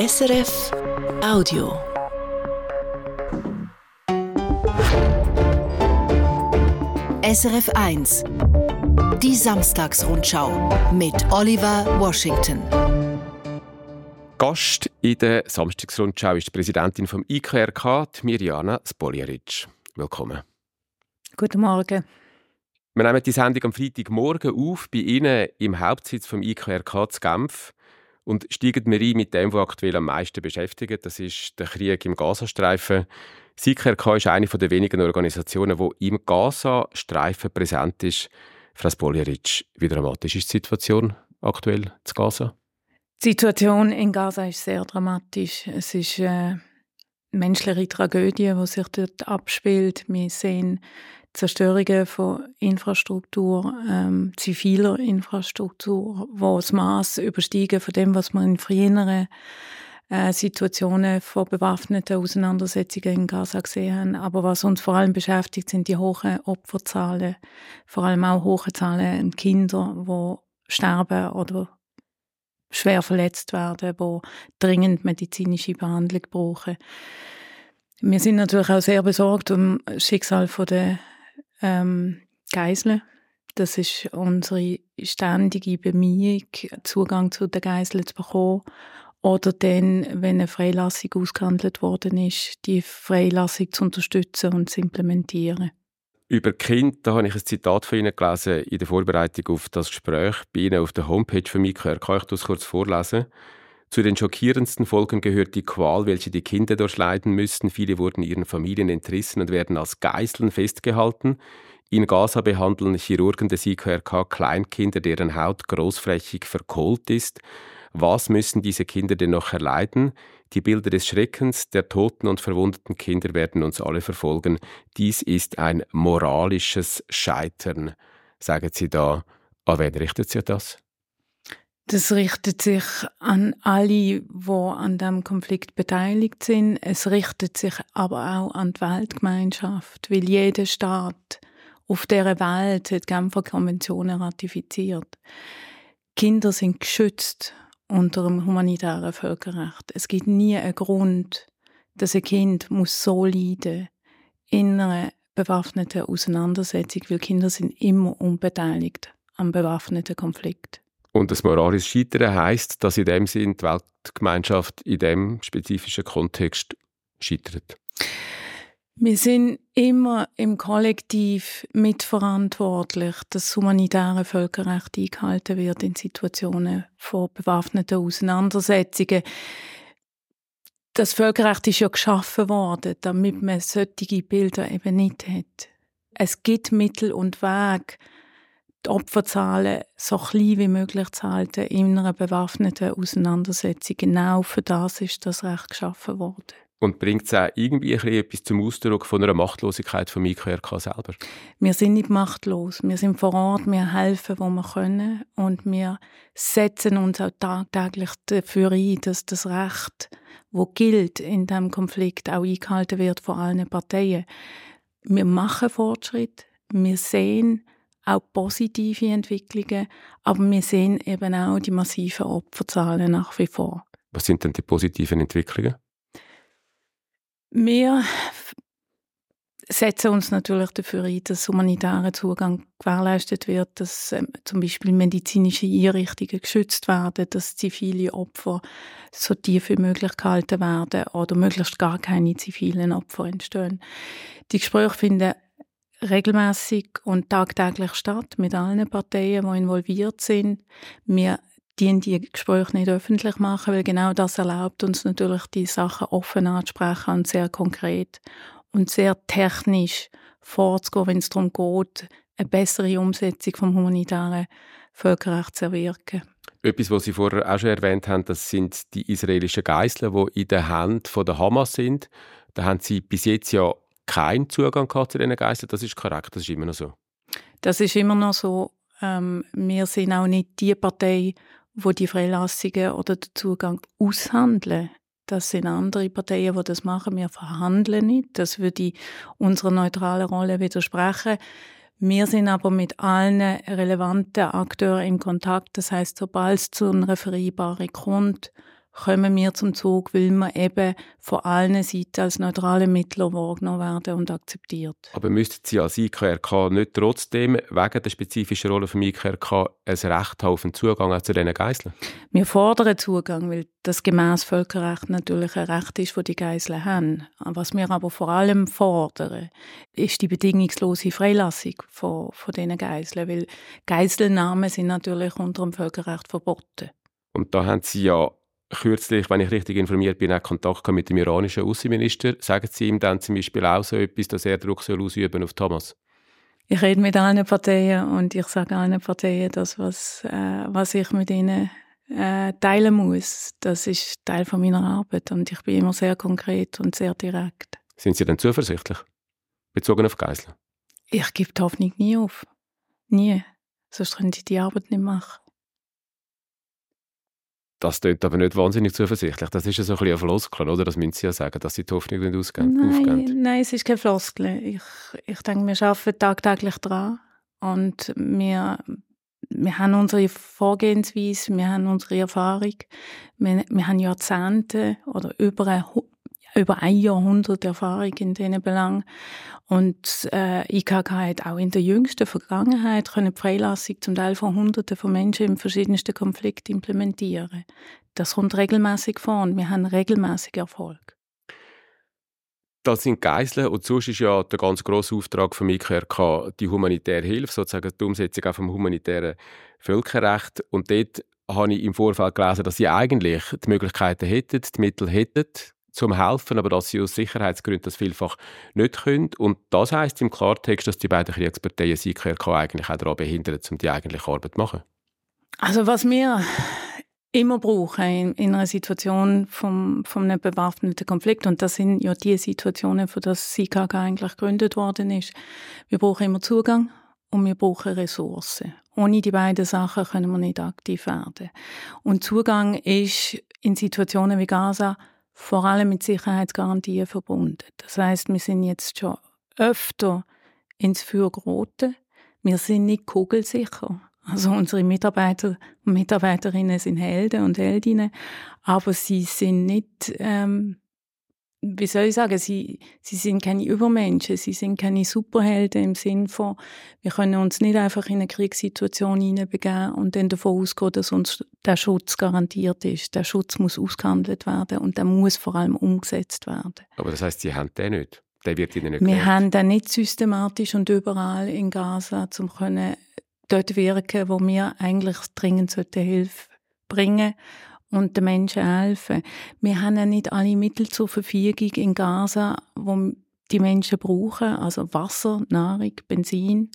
SRF Audio. SRF 1. Die Samstagsrundschau mit Oliver Washington. Gast in der Samstagsrundschau ist die Präsidentin vom IKRK, Mirjana Spoljaric. Willkommen. Guten Morgen. Wir nehmen die Sendung am Freitagmorgen auf bei Ihnen im Hauptsitz vom IKRK zu Genf und steigen wir ein mit dem, was aktuell am meisten beschäftigt. Das ist der Krieg im Gazastreifen. Das IKRK ist eine der wenigen Organisationen, die im Gazastreifen präsent ist. Frau Spoljaric, wie dramatisch ist die Situation aktuell zu Gaza? Die Situation in Gaza ist sehr dramatisch. Es ist eine menschliche Tragödie, die sich dort abspielt. Wir sehen Zerstörungen von Infrastruktur, ähm, ziviler Infrastruktur, wo das Maß übersteigen von dem, was man in früheren äh, Situationen von bewaffneten Auseinandersetzungen in Gaza gesehen haben. Aber was uns vor allem beschäftigt, sind die hohen Opferzahlen, vor allem auch hohe Zahlen an Kindern, die sterben oder schwer verletzt werden, die dringend medizinische Behandlung brauchen. Wir sind natürlich auch sehr besorgt um das Schicksal der ähm, Geiseln. Das ist unsere ständige Bemühung, Zugang zu den Geiseln zu bekommen. Oder dann, wenn eine Freilassung ausgehandelt worden ist, die Freilassung zu unterstützen und zu implementieren. Über Kind, da habe ich ein Zitat von Ihnen gelesen in der Vorbereitung auf das Gespräch bei Ihnen auf der Homepage von. Kann ich das kurz vorlesen? Zu den schockierendsten Folgen gehört die Qual, welche die Kinder durchleiden müssen. Viele wurden ihren Familien entrissen und werden als Geiseln festgehalten. In Gaza behandeln Chirurgen des IKRK Kleinkinder, deren Haut großflächig verkohlt ist. Was müssen diese Kinder denn noch erleiden? Die Bilder des Schreckens der toten und verwundeten Kinder werden uns alle verfolgen. Dies ist ein moralisches Scheitern, sagen Sie da. An wen richtet sich das? Das richtet sich an alle, die an dem Konflikt beteiligt sind. Es richtet sich aber auch an die Weltgemeinschaft, weil jeder Staat auf der Welt die Genfer Konventionen ratifiziert. Kinder sind geschützt unter dem humanitären Völkerrecht. Es gibt nie einen Grund, dass ein Kind muss so leiden in einer bewaffneten Auseinandersetzung, weil Kinder sind immer unbeteiligt am bewaffneten Konflikt. Und das moralische Scheitern heisst, dass in dem Sinn die Weltgemeinschaft in dem spezifischen Kontext scheitert. Wir sind immer im Kollektiv mitverantwortlich, dass das humanitäre Völkerrecht eingehalten wird in Situationen von bewaffneten Auseinandersetzungen. Das Völkerrecht ist ja geschaffen worden, damit man solche Bilder eben nicht hat. Es gibt Mittel und Wege, die Opferzahlen so klein wie möglich zu halten in einer bewaffneten Auseinandersetzung. Genau für das ist das Recht geschaffen worden. Und bringt es auch irgendwie etwas zum Ausdruck von einer Machtlosigkeit von IKRK selber? Wir sind nicht machtlos. Wir sind vor Ort, wir helfen, wo wir können. Und wir setzen uns auch tagtäglich dafür ein, dass das Recht, wo gilt in diesem Konflikt, auch eingehalten wird von allen Parteien. Wir machen Fortschritt. Wir sehen auch positive Entwicklungen, aber wir sehen eben auch die massiven Opferzahlen nach wie vor. Was sind denn die positiven Entwicklungen? Wir setzen uns natürlich dafür ein, dass humanitarer Zugang gewährleistet wird, dass ähm, zum Beispiel medizinische Einrichtungen geschützt werden, dass zivile Opfer so tief wie möglich gehalten werden oder möglichst gar keine zivilen Opfer entstehen. Die Gespräche finden regelmäßig und tagtäglich statt mit allen Parteien, die involviert sind. Wir die die Gespräche nicht öffentlich machen, weil genau das erlaubt uns natürlich, die Sachen offen anzusprechen und sehr konkret und sehr technisch vorzugehen, wenn es darum geht, eine bessere Umsetzung vom humanitären Völkerrecht zu erwirken. Etwas, was Sie vorher auch schon erwähnt haben, das sind die israelischen Geiseln, die in der Hand der Hamas sind. Da haben Sie bis jetzt ja keinen Zugang gehabt zu diesen Geiseln. Das ist korrekt, das ist immer noch so. Das ist immer noch so. Ähm, wir sind auch nicht die Partei, wo die Freilassungen oder den Zugang aushandeln. Das sind andere Parteien, die das machen. Wir verhandeln nicht. Das würde unserer neutralen Rolle widersprechen. Wir sind aber mit allen relevanten Akteuren in Kontakt. Das heißt, sobald es zu einer Vereinbarung kommt, kommen wir zum Zug, weil wir eben von allen Seiten als neutrale Mittler wahrgenommen werden und akzeptiert. Aber müssten Sie als IKRK nicht trotzdem wegen der spezifischen Rolle vom IKRK ein Recht auf einen Zugang zu diesen Geiseln? Wir fordern Zugang, weil das gemäß Völkerrecht natürlich ein Recht ist, das die Geiseln haben. Was wir aber vor allem fordern, ist die bedingungslose Freilassung von, von diesen Geiseln, weil Geiselnahmen sind natürlich unter dem Völkerrecht verboten. Und da haben Sie ja kürzlich, wenn ich richtig informiert bin, auch Kontakt mit dem iranischen Außenminister. Sagen Sie ihm dann zum Beispiel auch so etwas, dass er Druck soll ausüben auf Thomas? Ich rede mit allen Parteien und ich sage allen Parteien das, was, äh, was ich mit ihnen äh, teilen muss. Das ist Teil von meiner Arbeit und ich bin immer sehr konkret und sehr direkt. Sind Sie denn zuversichtlich, bezogen auf Geiseln? Ich gebe die Hoffnung nie auf. Nie. Sonst können Sie die Arbeit nicht machen. Das klingt aber nicht wahnsinnig zuversichtlich. Das ist ja so ein bisschen ein Floskel, oder? Das müssen Sie ja sagen, dass Sie die Hoffnung nicht ausgehen, nein, aufgeben. Nein, es ist keine Floskel. Ich, ich denke, wir arbeiten tagtäglich daran. Und wir, wir haben unsere Vorgehensweise, wir haben unsere Erfahrung. Wir, wir haben Jahrzehnte oder über ein über ein Jahrhundert Erfahrung in diesen Belangen. Und äh, IKK hat auch in der jüngsten Vergangenheit können Freilassung zum Teil von Hunderten von Menschen in verschiedensten Konflikten implementieren. Das kommt regelmäßig vor und wir haben regelmäßig Erfolg. Das sind Geiseln und sonst ist ja der ganz grosse Auftrag von IKRK die humanitäre Hilfe, sozusagen die Umsetzung auch vom humanitären Völkerrecht. Und dort habe ich im Vorfeld gelesen, dass sie eigentlich die Möglichkeiten hätten, die Mittel hätten, zum Helfen, aber dass sie aus Sicherheitsgründen das vielfach nicht können. Und das heißt im Klartext, dass die beiden Kriegsparteien SIKRK eigentlich auch daran behindern, um die eigentliche Arbeit zu machen. Also was wir immer brauchen in, in einer Situation vom, von einem bewaffneten Konflikt, und das sind ja die Situationen, für das SIKK eigentlich gegründet worden ist, wir brauchen immer Zugang und wir brauchen Ressourcen. Ohne die beiden Sachen können wir nicht aktiv werden. Und Zugang ist in Situationen wie Gaza vor allem mit Sicherheitsgarantien verbunden. Das heißt, wir sind jetzt schon öfter ins Feuer. Wir sind nicht kugelsicher. Also unsere Mitarbeiter und Mitarbeiterinnen sind Helden und Heldinnen, aber sie sind nicht ähm, wie soll ich sagen, sie, sie sind keine Übermenschen, sie sind keine Superhelden im Sinn von, wir können uns nicht einfach in eine Kriegssituation hineinbegeben und dann davon ausgehen, dass uns der Schutz garantiert ist. Der Schutz muss ausgehandelt werden und der muss vor allem umgesetzt werden. Aber das heißt, Sie haben den nicht? Der wird Ihnen nicht Wir gewählt. haben den nicht systematisch und überall in Gaza, um können dort wirken, wo wir eigentlich dringend Hilfe bringen sollten und den Menschen helfen. Wir haben ja nicht alle Mittel zur Verfügung in Gaza, wo die Menschen brauchen, also Wasser, Nahrung, Benzin,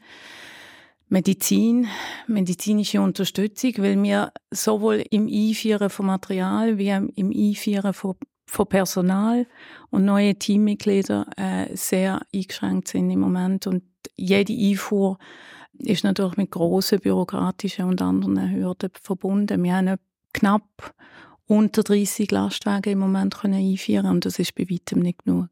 Medizin, medizinische Unterstützung, weil wir sowohl im Einführen von Material wie im Einführen von, von Personal und neue Teammitglieder äh, sehr eingeschränkt sind im Moment und jede Einfuhr ist natürlich mit grossen bürokratischen und anderen Hürden verbunden. Wir haben knapp unter 30 Lastwagen im Moment können einführen und das ist bei weitem nicht genug.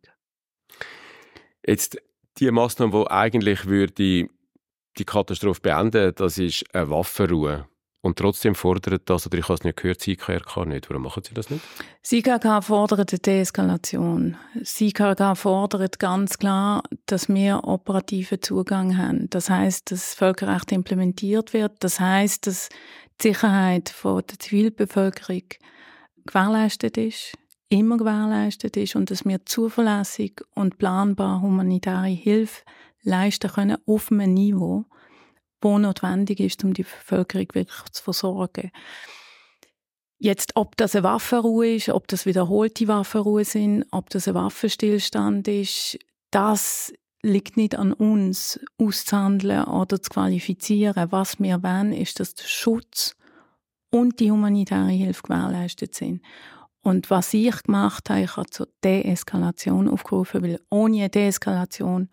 Jetzt die Maßnahme, die eigentlich würde die Katastrophe beenden, das ist eine Waffenruhe. Und trotzdem fordert das, oder ich habe es nicht gehört, SIKRK nicht. Warum machen Sie das nicht? SIKRK fordert eine Deeskalation. SIKRK fordert ganz klar, dass wir operativen Zugang haben. Das heißt, dass das Völkerrecht implementiert wird. Das heißt, dass Sicherheit der Zivilbevölkerung gewährleistet ist, immer gewährleistet ist und dass wir zuverlässig und planbar humanitäre Hilfe leisten können auf einem Niveau, wo notwendig ist, um die Bevölkerung wirklich zu versorgen. Jetzt, ob das eine Waffenruhe ist, ob das wiederholte Waffenruhe sind, ob das ein Waffenstillstand ist, das liegt nicht an uns auszuhandeln oder zu qualifizieren. Was wir wollen, ist, dass der Schutz und die humanitäre Hilfe gewährleistet sind. Und was ich gemacht habe, ich habe zur Deeskalation aufgerufen, weil ohne Deeskalation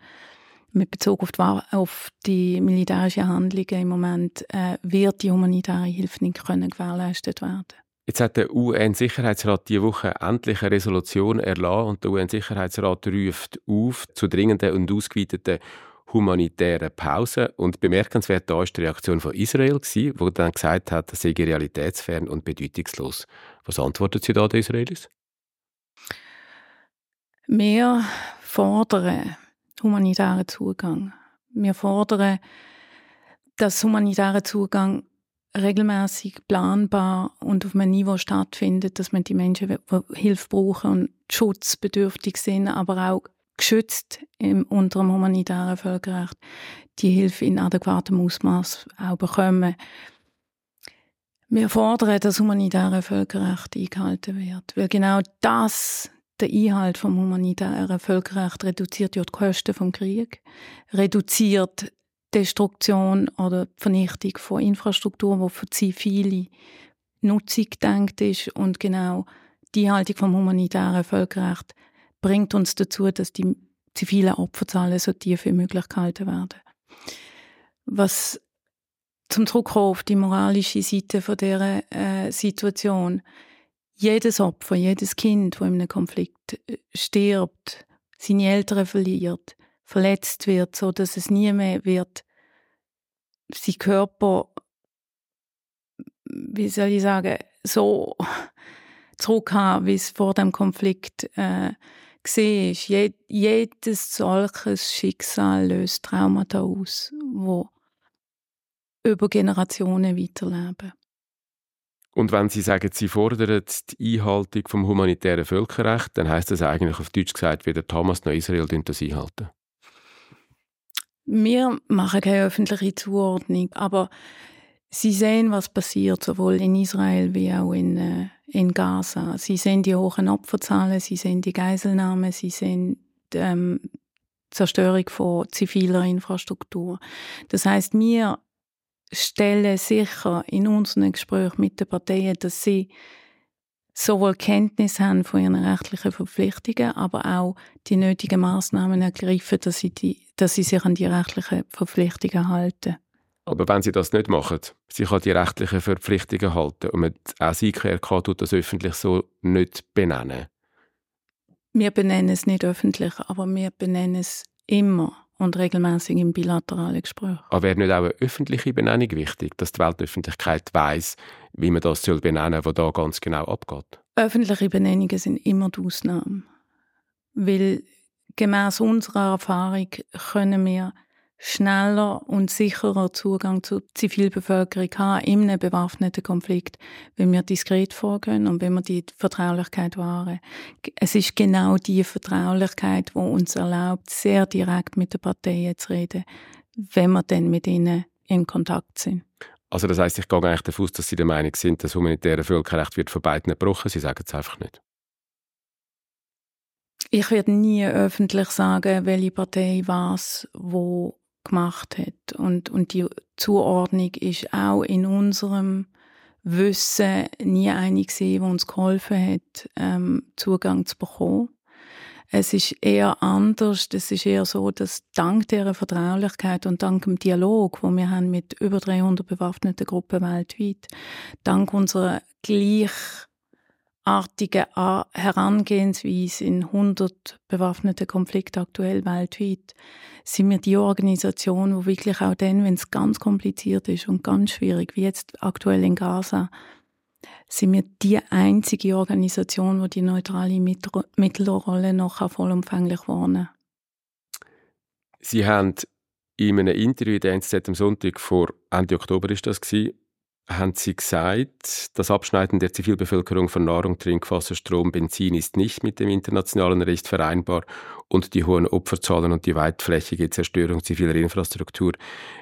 mit Bezug auf die, auf die militärischen Handlungen im Moment äh, wird die humanitäre Hilfe nicht können gewährleistet werden. Jetzt hat der UN-Sicherheitsrat diese Woche endlich eine Resolution erlassen und der UN-Sicherheitsrat ruft auf zu dringenden und ausgeweiteten humanitären Pause. Und bemerkenswert da ist die Reaktion von Israel, die dann gesagt hat, das sei realitätsfern und bedeutungslos. Was antwortet sie da den Israelis? Wir fordern humanitären Zugang. Wir fordern, dass humanitärer Zugang regelmäßig planbar und auf einem Niveau stattfindet, dass man die Menschen, die Hilfe brauchen und schutzbedürftig sind, aber auch geschützt im, unter dem humanitären Völkerrecht, die Hilfe in adäquatem Ausmaß auch bekommen. Wir fordern, dass humanitäre Völkerrecht eingehalten wird, weil genau das der Einhalt vom humanitären Völkerrecht reduziert ja die Kosten vom Krieg, reduziert Destruktion oder Vernichtung von Infrastruktur, die für zivile Nutzung gedacht ist und genau die Einhaltung vom humanitären Völkerrecht bringt uns dazu, dass die zivilen Opferzahlen so tief wie möglich gehalten werden. Was zum Zurückkommen auf die moralische Seite von dieser äh, Situation. Jedes Opfer, jedes Kind, das in einem Konflikt äh, stirbt, seine Eltern verliert, verletzt wird, so dass es nie mehr wird, sein Körper, wie soll ich sagen, so zurückhaben, wie es vor dem Konflikt äh, gesehen ist. jedes solches Schicksal löst Traumata aus, wo über Generationen weiterleben. Und wenn Sie sagen, Sie fordern die Einhaltung vom humanitären Völkerrecht, dann heißt das eigentlich auf Deutsch gesagt, weder Hamas noch Israel das einhalten. Wir machen keine öffentliche Zuordnung, aber Sie sehen, was passiert, sowohl in Israel wie auch in, äh, in Gaza. Sie sehen die hohen Opferzahlen, Sie sehen die Geiselnahmen, Sie sehen die ähm, Zerstörung von ziviler Infrastruktur. Das heißt, wir stellen sicher in unseren Gesprächen mit den Parteien, dass sie sowohl Kenntnis haben von ihren rechtlichen Verpflichtungen, aber auch die nötigen Maßnahmen ergreifen, dass sie, die, dass sie sich an die rechtlichen Verpflichtungen halten. Aber wenn sie das nicht machen, sich an die rechtlichen Verpflichtungen halten und mit auch das IKRK tut das öffentlich so nicht benennen? Wir benennen es nicht öffentlich, aber wir benennen es immer und regelmäßig im bilateralen Gespräch. Aber wäre nicht auch eine öffentliche Benennung wichtig, dass die Weltöffentlichkeit weiß, wie man das soll benennen, was da ganz genau abgeht? Öffentliche Benennungen sind immer die Ausnahme, weil gemäß unserer Erfahrung können wir schneller und sicherer Zugang zur Zivilbevölkerung haben in einem bewaffneten Konflikt, wenn wir diskret vorgehen und wenn wir die Vertraulichkeit wahren. Es ist genau die Vertraulichkeit, die uns erlaubt, sehr direkt mit den Parteien zu reden, wenn wir dann mit ihnen in Kontakt sind. Also das heißt, ich gehe eigentlich davon aus, dass Sie der Meinung sind, das humanitäre Völkerrecht wird von beiden gebrochen. Sie sagen es einfach nicht. Ich werde nie öffentlich sagen, welche Partei was wo gemacht hat. Und, und die Zuordnung ist auch in unserem Wissen nie eine gesehen, die uns geholfen hat, ähm, Zugang zu bekommen. Es ist eher anders. Es ist eher so, dass dank dieser Vertraulichkeit und dank dem Dialog, wo wir haben mit über 300 bewaffneten Gruppen weltweit, dank unserer gleich artige Herangehensweise in 100 bewaffneten Konflikten aktuell weltweit, sind wir die Organisation, wo wirklich auch dann, wenn es ganz kompliziert ist und ganz schwierig, wie jetzt aktuell in Gaza, sind wir die einzige Organisation, wo die neutrale Mittelrolle noch vollumfänglich wahrnehmen. Sie haben in einem Interview in der NZZ am Sonntag vor Ende Oktober ist das gewesen, haben Sie gesagt, das Abschneiden der Zivilbevölkerung von Nahrung, Trinkwasser, Strom, Benzin ist nicht mit dem internationalen Recht vereinbar und die hohen Opferzahlen und die weitflächige Zerstörung ziviler Infrastruktur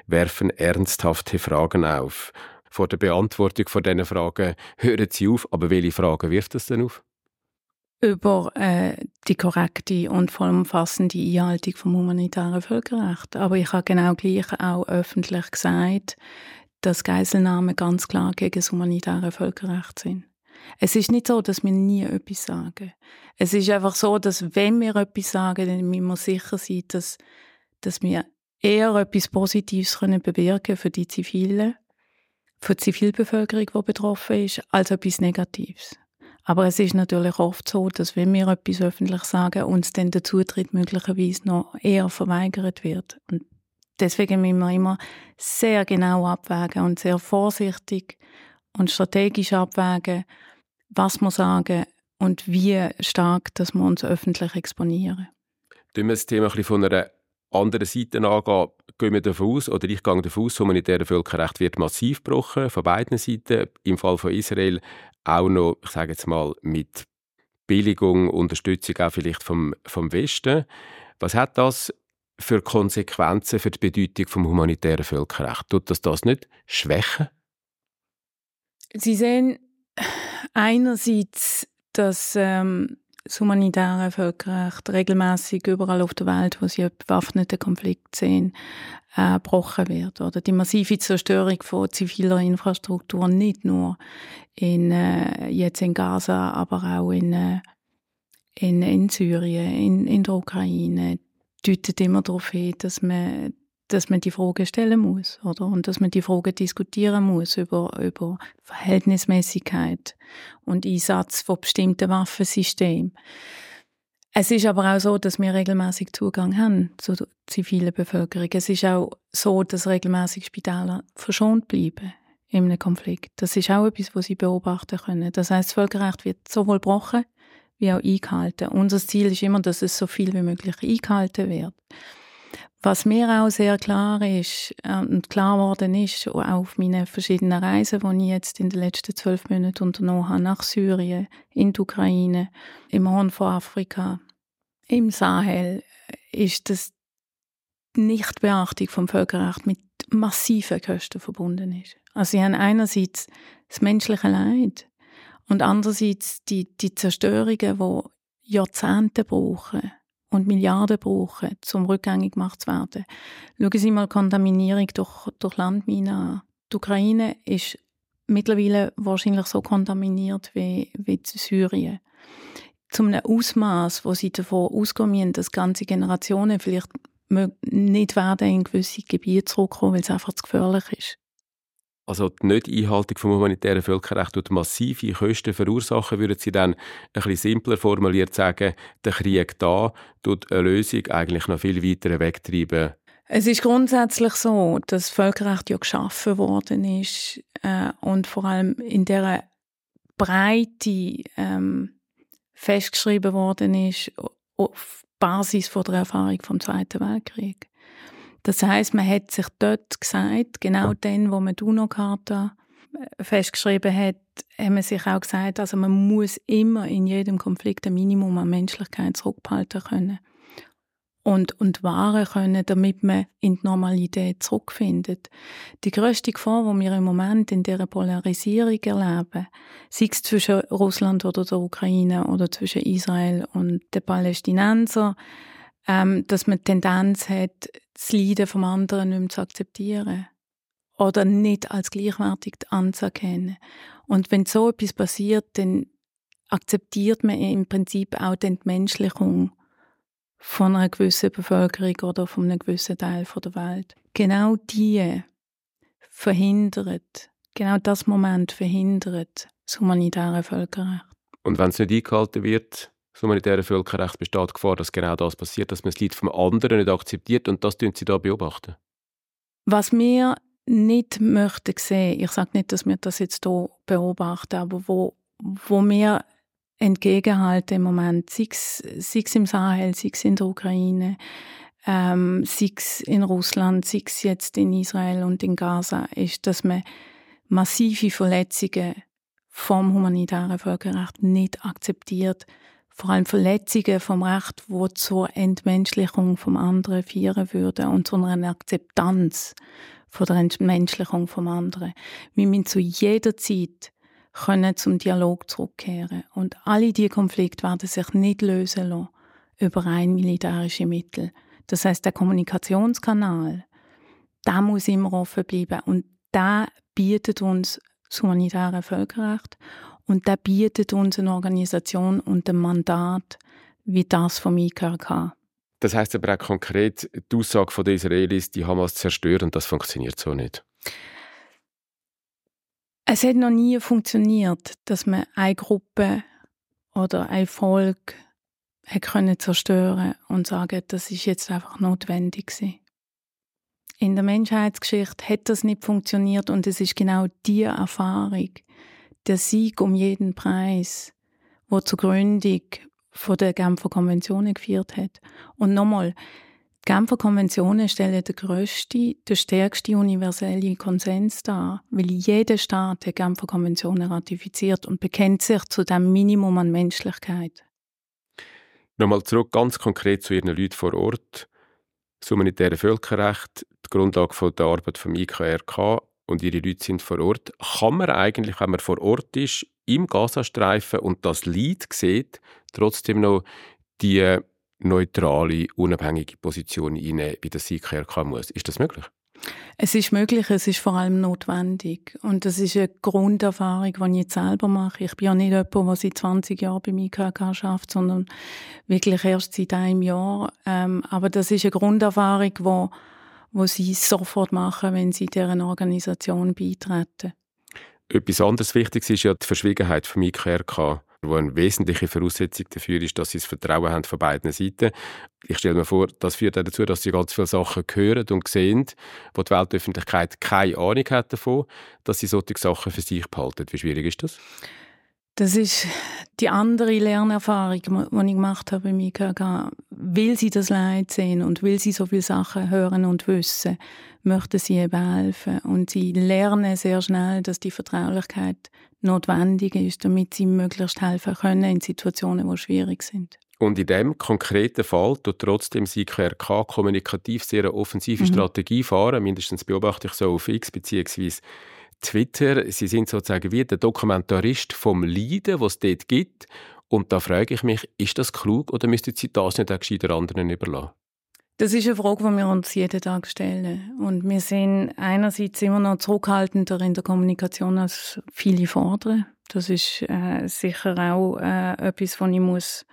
werfen ernsthafte Fragen auf. Vor der Beantwortung von diesen Fragen hören Sie auf, aber welche Fragen wirft das denn auf? über äh, die korrekte und vollumfassende Einhaltung vom humanitären Völkerrecht. Aber ich habe genau gleich auch öffentlich gesagt, dass Geiselnahmen ganz klar gegen das humanitäre Völkerrecht sind. Es ist nicht so, dass wir nie etwas sagen. Es ist einfach so, dass wenn wir etwas sagen, dann müssen wir sicher sein, dass, dass wir eher etwas Positives können bewirken für die Zivilen, für die Zivilbevölkerung, die betroffen ist, als etwas Negatives. Aber es ist natürlich oft so, dass wenn wir etwas öffentlich sagen, uns dann der Zutritt möglicherweise noch eher verweigert wird. Und deswegen müssen wir immer sehr genau abwägen und sehr vorsichtig und strategisch abwägen, was wir sagen und wie stark dass wir uns öffentlich exponieren. Wenn wir das Thema ein bisschen von einer anderen Seite angehen, gehen wir davon aus, oder ich gehe davon aus, das humanitäre Völkerrecht wird massiv gebrochen, von beiden Seiten. Im Fall von Israel auch noch, ich sage jetzt mal, mit Billigung, Unterstützung auch vielleicht vom, vom Westen. Was hat das für Konsequenzen für die Bedeutung vom humanitären Völkerrecht? Tut das das nicht schwächen? Sie sehen einerseits, dass ähm, das humanitäre Völkerrecht regelmäßig überall auf der Welt, wo sie einen bewaffneten Konflikt sehen, äh, gebrochen wird. Oder die massive Zerstörung von ziviler Infrastruktur, nicht nur in, äh, jetzt in Gaza, aber auch in, äh, in, in Syrien, in, in der Ukraine, deutet immer darauf hin, dass man dass man die Frage stellen muss, oder? Und dass man die Frage diskutieren muss über, über Verhältnismäßigkeit und Einsatz von bestimmten Waffensystemen. Es ist aber auch so, dass wir regelmäßig Zugang haben zur zivilen Bevölkerung. Es ist auch so, dass regelmäßig Spitäler verschont bleiben in einem Konflikt. Das ist auch etwas, was sie beobachten können. Das heißt, das Völkerrecht wird sowohl gebrochen wie auch eingehalten. Unser Ziel ist immer, dass es so viel wie möglich eingehalten wird. Was mir auch sehr klar ist äh, und klar geworden ist, auch auf meinen verschiedenen Reisen, die ich jetzt in den letzten zwölf Monaten unternommen habe, nach Syrien, in die Ukraine, im Horn von Afrika, im Sahel, ist, dass die Nichtbeachtung vom Völkerrecht mit massiven Kosten verbunden ist. Also sie haben einerseits das menschliche Leid und andererseits die, die Zerstörungen, die Jahrzehnte brauchen, und Milliarden brauchen, um rückgängig gemacht zu werden. Schauen Sie mal Kontaminierung durch, durch Landminen an. Die Ukraine ist mittlerweile wahrscheinlich so kontaminiert wie, wie Syrien. Zum einem Ausmaß, wo sie davon ausgehen müssen, dass ganze Generationen vielleicht nicht werden in gewisse Gebiete zurückkommen, weil es einfach zu gefährlich ist. Also die Nicht-Einhaltung vom humanitären Völkerrecht tut massive Kosten verursachen, würden Sie dann ein bisschen simpler formuliert sagen, der Krieg da tut eine Lösung eigentlich noch viel weiter wegtreiben. Es ist grundsätzlich so, dass das Völkerrecht ja geschaffen worden ist äh, und vor allem in der Breite ähm, festgeschrieben worden ist auf Basis von der Erfahrung vom Zweiten Weltkrieg. Das heißt, man hat sich dort gesagt, genau dann, wo man die UNO-Charta äh, festgeschrieben hat, haben man sich auch gesagt, also man muss immer in jedem Konflikt ein Minimum an Menschlichkeit zurückhalten können und, und wahren können, damit man in die Normalität zurückfindet. Die grösste Gefahr, die wir im Moment in dieser Polarisierung erleben, sei es zwischen Russland oder der Ukraine oder zwischen Israel und den Palästinensern, ähm, dass man die Tendenz hat, das Leiden vom anderen nicht mehr zu akzeptieren oder nicht als gleichwertig anzuerkennen. Und wenn so etwas passiert, dann akzeptiert man im Prinzip auch die Entmenschlichung von einer gewissen Bevölkerung oder von einem gewissen Teil der Welt. Genau die verhindert, genau das Moment verhindert das humanitäre Völkerrecht. Und wenn es nicht eingehalten wird, das humanitäre Völkerrecht besteht die Gefahr, dass genau das passiert, dass man das Leid vom anderen nicht akzeptiert und das tun Sie da beobachten. Was wir nicht möchten sehen, ich sage nicht, dass wir das jetzt hier beobachten, aber wo, wo wir entgegenhalten im Moment, sei es im Sahel, sei es in der Ukraine, ähm, sei es in Russland, sei es jetzt in Israel und in Gaza, ist, dass man massive Verletzungen vom humanitären Völkerrecht nicht akzeptiert, vor allem Verletzungen vom Recht, wo zur Entmenschlichung vom anderen führen würden und zu einer Akzeptanz von der Entmenschlichung vom anderen. Wir müssen zu jeder Zeit können zum Dialog zurückkehren und alle diese Konflikte werden sich nicht lösen lassen über rein militärische Mittel. Das heißt, der Kommunikationskanal, da muss immer offen bleiben und da bietet uns das humanitäre Völkerrecht und der bietet uns eine Organisation und ein Mandat wie das vom IKK. Das heißt aber auch konkret, die Aussage der Israelis, die Hamas zerstören, das funktioniert so nicht. Es hat noch nie funktioniert, dass man eine Gruppe oder ein Volk können zerstören und sagen, das ist jetzt einfach notwendig gewesen. In der Menschheitsgeschichte hat das nicht funktioniert und es ist genau die Erfahrung, der Sieg um jeden Preis, wo zur Gründung von der Genfer Konventionen geführt hat. Und nochmal, die Genfer Konventionen stellen den grössten, den stärksten universellen Konsens dar, weil jeder Staat die Genfer Konventionen ratifiziert und bekennt sich zu dem Minimum an Menschlichkeit. Nochmal zurück ganz konkret zu Ihren Leuten vor Ort. Das humanitäre Völkerrecht, die Grundlage der Arbeit vom IKRK und Ihre Leute sind vor Ort. Kann man eigentlich, wenn man vor Ort ist, im Gazastreifen und das Leid sieht, trotzdem noch die neutrale, unabhängige Position einnehmen, wie das IKRK muss? Ist das möglich? Es ist möglich, es ist vor allem notwendig. Und das ist eine Grunderfahrung, die ich selber mache. Ich bin ja nicht jemand, der seit 20 Jahren beim IKK arbeitet, sondern wirklich erst seit einem Jahr. Ähm, aber das ist eine Grunderfahrung, wo, wo sie sofort machen, wenn sie deren Organisation beitreten. Etwas anderes Wichtiges ist ja die Verschwiegenheit vom IKRK wo eine wesentliche Voraussetzung dafür ist, dass sie das Vertrauen haben von beiden Seiten. Ich stelle mir vor, das führt auch dazu, dass sie ganz viele Sachen hören und sehen, wo die Weltöffentlichkeit keine Ahnung hat davon, dass sie solche Sachen für sich behalten. Wie schwierig ist das? Das ist die andere Lernerfahrung, die ich gemacht habe im IKK. Will sie das Leid sehen und will sie so viele Sachen hören und wissen, möchten sie eben helfen. Und sie lernen sehr schnell, dass die Vertraulichkeit notwendig ist, damit sie möglichst helfen können in Situationen, die schwierig sind. Und in dem konkreten Fall tut trotzdem sie KRK kommunikativ sehr eine offensive mhm. Strategie fahren. Mindestens beobachte ich so auf X bzw. Twitter. Sie sind sozusagen wie der Dokumentarist vom Leiden, was es dort gibt. Und da frage ich mich, ist das klug oder müssten Sie das nicht auch gescheiter anderen überlassen? Das ist eine Frage, die wir uns jeden Tag stellen. Und wir sind einerseits immer noch zurückhaltender in der Kommunikation, als viele fordern. Das ist äh, sicher auch äh, etwas, was ich muss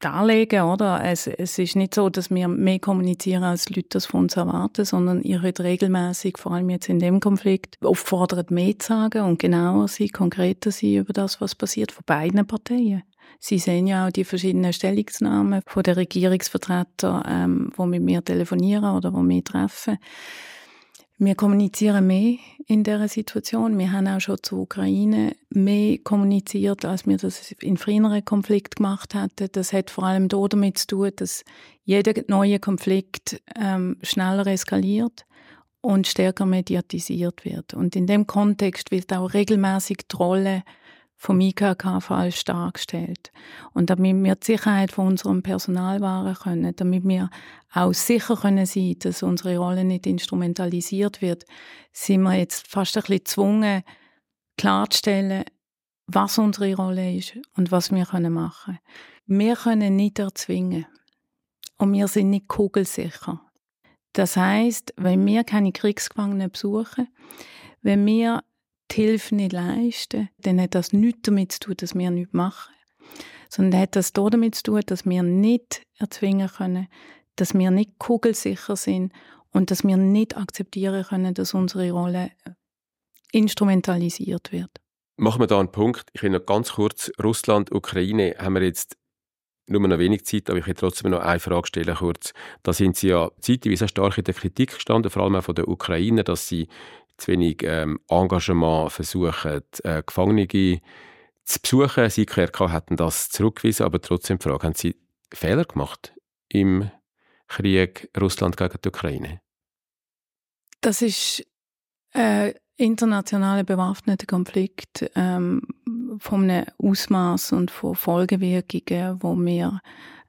darlegen oder? Es, es ist nicht so, dass wir mehr kommunizieren, als Leute das von uns erwarten, sondern ihr hört regelmäßig, vor allem jetzt in dem Konflikt, auffordert mehr zu sagen und genauer sein, konkreter sein über das, was passiert von beiden Parteien. Sie sehen ja auch die verschiedenen Stellungsnahmen von den Regierungsvertretern, ähm, wo mit mir telefonieren oder wo wir treffen. Wir kommunizieren mehr in dieser Situation. Wir haben auch schon zur Ukraine mehr kommuniziert, als wir das in früheren Konflikt gemacht hätten. Das hat vor allem damit zu tun, dass jeder neue Konflikt ähm, schneller eskaliert und stärker mediatisiert wird. Und in dem Kontext wird auch regelmäßig die Rolle vom IKK falsch dargestellt. Und damit wir die Sicherheit von unserem Personal wahren können, damit wir auch sicher können sein, dass unsere Rolle nicht instrumentalisiert wird, sind wir jetzt fast ein bisschen gezwungen, klarzustellen, was unsere Rolle ist und was wir können machen. Wir können nicht erzwingen. Und wir sind nicht kugelsicher. Das heißt, wenn wir keine Kriegsgefangenen besuchen, wenn wir die Hilfe nicht leisten, dann hat das nichts damit zu tun, dass wir nichts machen. Sondern hat das damit zu tun, dass wir nicht erzwingen können, dass wir nicht kugelsicher sind und dass wir nicht akzeptieren können, dass unsere Rolle instrumentalisiert wird. Machen wir da einen Punkt. Ich will noch ganz kurz Russland, Ukraine haben wir jetzt nur noch wenig Zeit, aber ich will trotzdem noch eine Frage stellen kurz. Da sind Sie ja zeitweise stark in der Kritik gestanden, vor allem auch von der Ukraine, dass sie zu wenig ähm, Engagement versuchen, äh, Gefangene zu besuchen. Sie KRK hätten das zurückgewiesen, aber trotzdem die Frage, haben Sie Fehler gemacht im Krieg Russland gegen die Ukraine? Das ist ein internationaler bewaffneter Konflikt ähm, von einem Ausmaß und von Folgewirkungen, wo wir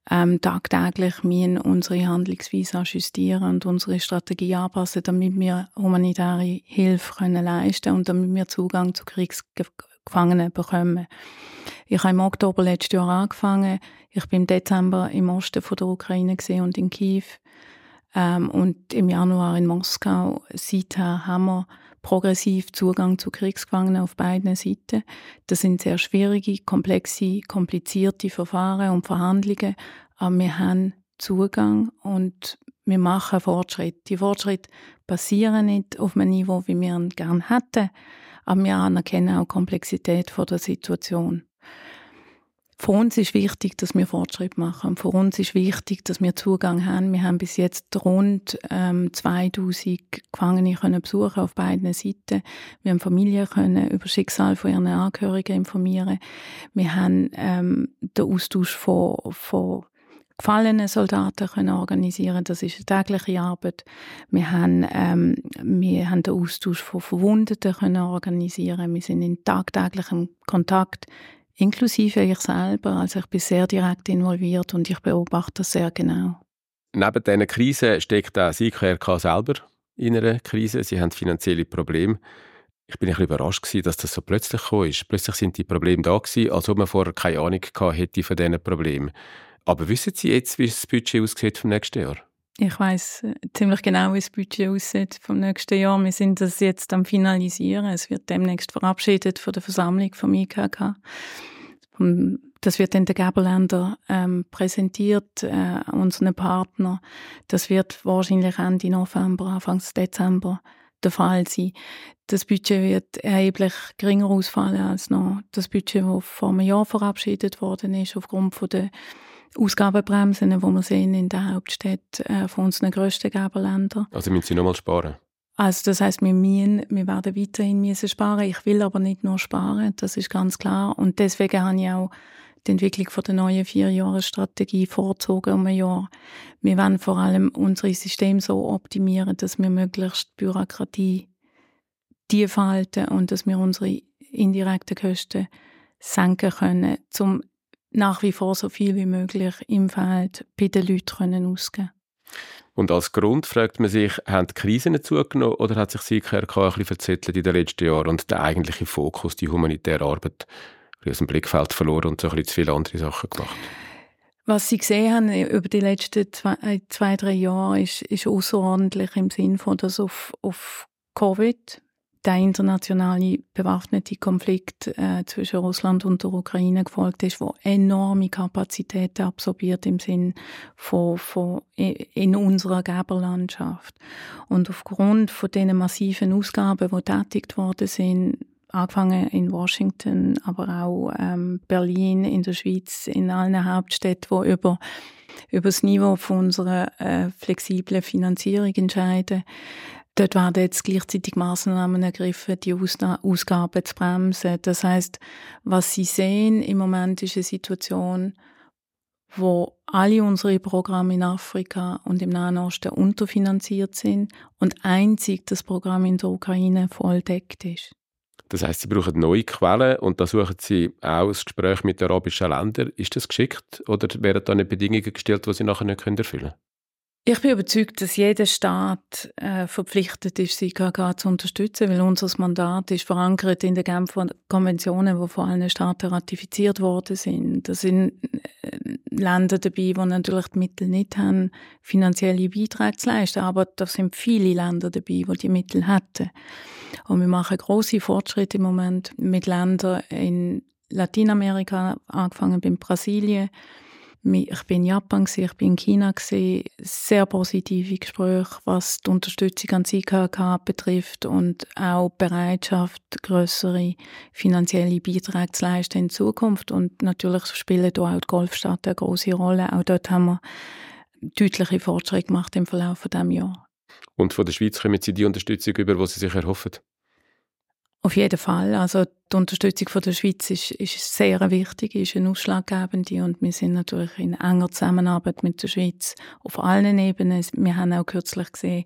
ähm, tagtäglich müssen unsere Handlungsweise justieren und unsere Strategie anpassen, damit wir humanitäre Hilfe können leisten und damit wir Zugang zu Kriegsgefangenen bekommen. Ich habe im Oktober letztes Jahr angefangen. Ich bin im Dezember im Osten von der Ukraine und in Kiew ähm, und im Januar in Moskau. Seither haben wir progressiv Zugang zu Kriegsgefangenen auf beiden Seiten. Das sind sehr schwierige, komplexe, komplizierte Verfahren und Verhandlungen, aber wir haben Zugang und wir machen Fortschritte. Die Fortschritte passieren nicht auf einem Niveau, wie wir ihn gerne hätten, aber wir anerkennen auch die Komplexität der Situation. Für uns ist wichtig, dass wir Fortschritt machen. Für uns ist wichtig, dass wir Zugang haben. Wir haben bis jetzt rund ähm, 2000 Gefangene können besuchen auf beiden Seiten. Wir haben Familien können über Schicksal von ihren Angehörigen informieren. Wir haben ähm, den Austausch von, von gefallenen Soldaten können organisieren. Das ist eine tägliche Arbeit. Wir haben, ähm, wir haben den Austausch von Verwundeten können organisieren. Wir sind in tagtäglichem Kontakt inklusive ich selber. Also ich bin sehr direkt involviert und ich beobachte das sehr genau. Neben diesen Krisen steckt auch SIKRK selber in einer Krise. Sie haben finanzielle Probleme. Ich bin ein bisschen überrascht dass das so plötzlich gekommen ist. Plötzlich sind die Probleme da als ob man vorher keine Ahnung hätte von diesen Problemen. Aber wissen Sie jetzt, wie das Budget aussieht vom nächsten Jahr? Ich weiß äh, ziemlich genau, wie das Budget aussieht vom nächsten Jahr. Wir sind das jetzt am Finalisieren. Es wird demnächst verabschiedet von der Versammlung vom IKK. Das wird in den Geberländern ähm, präsentiert, äh, unseren Partner. Das wird wahrscheinlich Ende November, Anfang Dezember der Fall sein. Das Budget wird erheblich geringer ausfallen als noch das Budget, das vor einem Jahr verabschiedet worden ist, aufgrund von der Ausgabenbremsen, die wir sehen in der Hauptstadt äh, von unseren grössten Geberländern. Also müssen Sie nochmal sparen? Also das heißt, wir, müssen, wir werden weiterhin müssen sparen. Ich will aber nicht nur sparen, das ist ganz klar. Und deswegen habe ich auch die Entwicklung von der neuen Vierjahresstrategie vorzogen um ein Jahr. Wir wollen vor allem unsere Systeme so optimieren, dass wir möglichst Bürokratie tief halten und dass wir unsere indirekten Kosten senken können, um nach wie vor so viel wie möglich im Feld bei den Leuten können ausgeben Und als Grund fragt man sich, haben die Krisen zugenommen oder hat sich CKRK ein bisschen verzettelt in den letzten Jahren und der eigentliche Fokus, die humanitäre Arbeit, aus dem Blickfeld verloren und so ein bisschen zu viele andere Sachen gemacht? Was Sie gesehen haben über die letzten zwei, äh, zwei drei Jahre ist, ist außerordentlich im Sinn von, dass auf, auf Covid der internationale bewaffnete Konflikt äh, zwischen Russland und der Ukraine gefolgt ist, wo enorme Kapazitäten absorbiert im Sinn von, von in unserer Geberlandschaft. Und aufgrund von den massiven Ausgaben, die tätigt worden sind, angefangen in Washington, aber auch ähm, Berlin, in der Schweiz, in allen Hauptstädten, wo über über das Niveau von unserer äh, flexiblen Finanzierung entscheiden, Dort werden jetzt gleichzeitig Maßnahmen ergriffen, die Ausgaben zu bremsen. Das heißt, was Sie sehen im Moment ist eine Situation, wo alle unsere Programme in Afrika und im Nahen Osten unterfinanziert sind und einzig das Programm in der Ukraine voll deckt ist. Das heißt, Sie brauchen neue Quellen und da suchen Sie auch das Gespräch mit arabischen Ländern. Ist das geschickt oder werden da nicht Bedingungen gestellt, die Sie nachher nicht erfüllen können? Ich bin überzeugt, dass jeder Staat äh, verpflichtet ist, IKK zu unterstützen, weil unser Mandat ist verankert in den Genfer Konventionen, die von allen Staaten ratifiziert worden sind. Da sind äh, Länder dabei, die natürlich die Mittel nicht haben, finanzielle Beiträge zu leisten, aber da sind viele Länder dabei, die die Mittel hätten. Und wir machen große Fortschritte im Moment mit Ländern in Lateinamerika, angefangen bei Brasilien, ich bin in Japan, ich bin in China, sehr positive Gespräche, was die Unterstützung an IKK betrifft und auch Bereitschaft, größere finanzielle Beiträge zu leisten in Zukunft. Und natürlich spielen da auch die Golfstaaten eine große Rolle. Auch dort haben wir deutliche Fortschritte gemacht im Verlauf dieses Jahres. Und von der Schweiz kommen Sie die Unterstützung über, die Sie sich erhoffen? Auf jeden Fall. Also die Unterstützung von der Schweiz ist, ist sehr wichtig, ist eine ausschlaggebende und wir sind natürlich in enger Zusammenarbeit mit der Schweiz auf allen Ebenen. Wir haben auch kürzlich gesehen,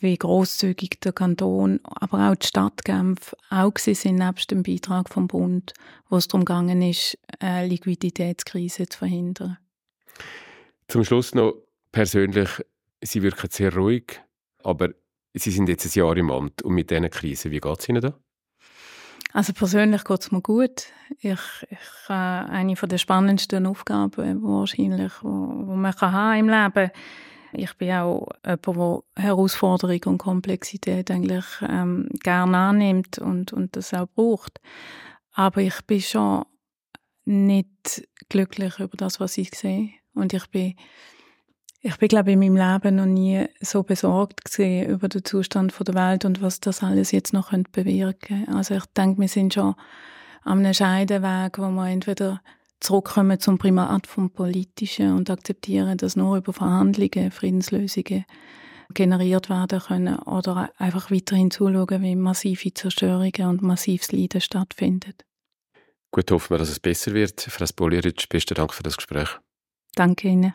wie großzügig der Kanton, aber auch die Stadt Genf auch sind nebst dem Beitrag vom Bund, wo es darum gegangen ist, eine Liquiditätskrise zu verhindern. Zum Schluss noch persönlich, Sie wirken sehr ruhig, aber Sie sind jetzt ein Jahr im Amt und mit dieser Krise, wie geht es Ihnen da? Also persönlich geht es mir gut. Ich, ich äh, eine von der spannendsten Aufgaben wahrscheinlich, wo, wo man kann haben im Leben. Ich bin auch jemand, der Herausforderung und Komplexität eigentlich ähm, gerne annimmt und, und das auch braucht. Aber ich bin schon nicht glücklich über das, was ich sehe. Und ich bin ich bin, glaube ich, in meinem Leben noch nie so besorgt gesehen über den Zustand der Welt und was das alles jetzt noch bewirken könnte. Also ich denke, wir sind schon an einem Scheideweg, wo wir entweder zurückkommen zum Primat vom Politischen und akzeptieren, dass nur über Verhandlungen Friedenslösungen generiert werden können oder einfach weiterhin zuschauen, wie massive Zerstörungen und massives Leiden stattfindet. Gut, hoffen wir, dass es besser wird. Frau Spoliric, besten Dank für das Gespräch. Danke Ihnen.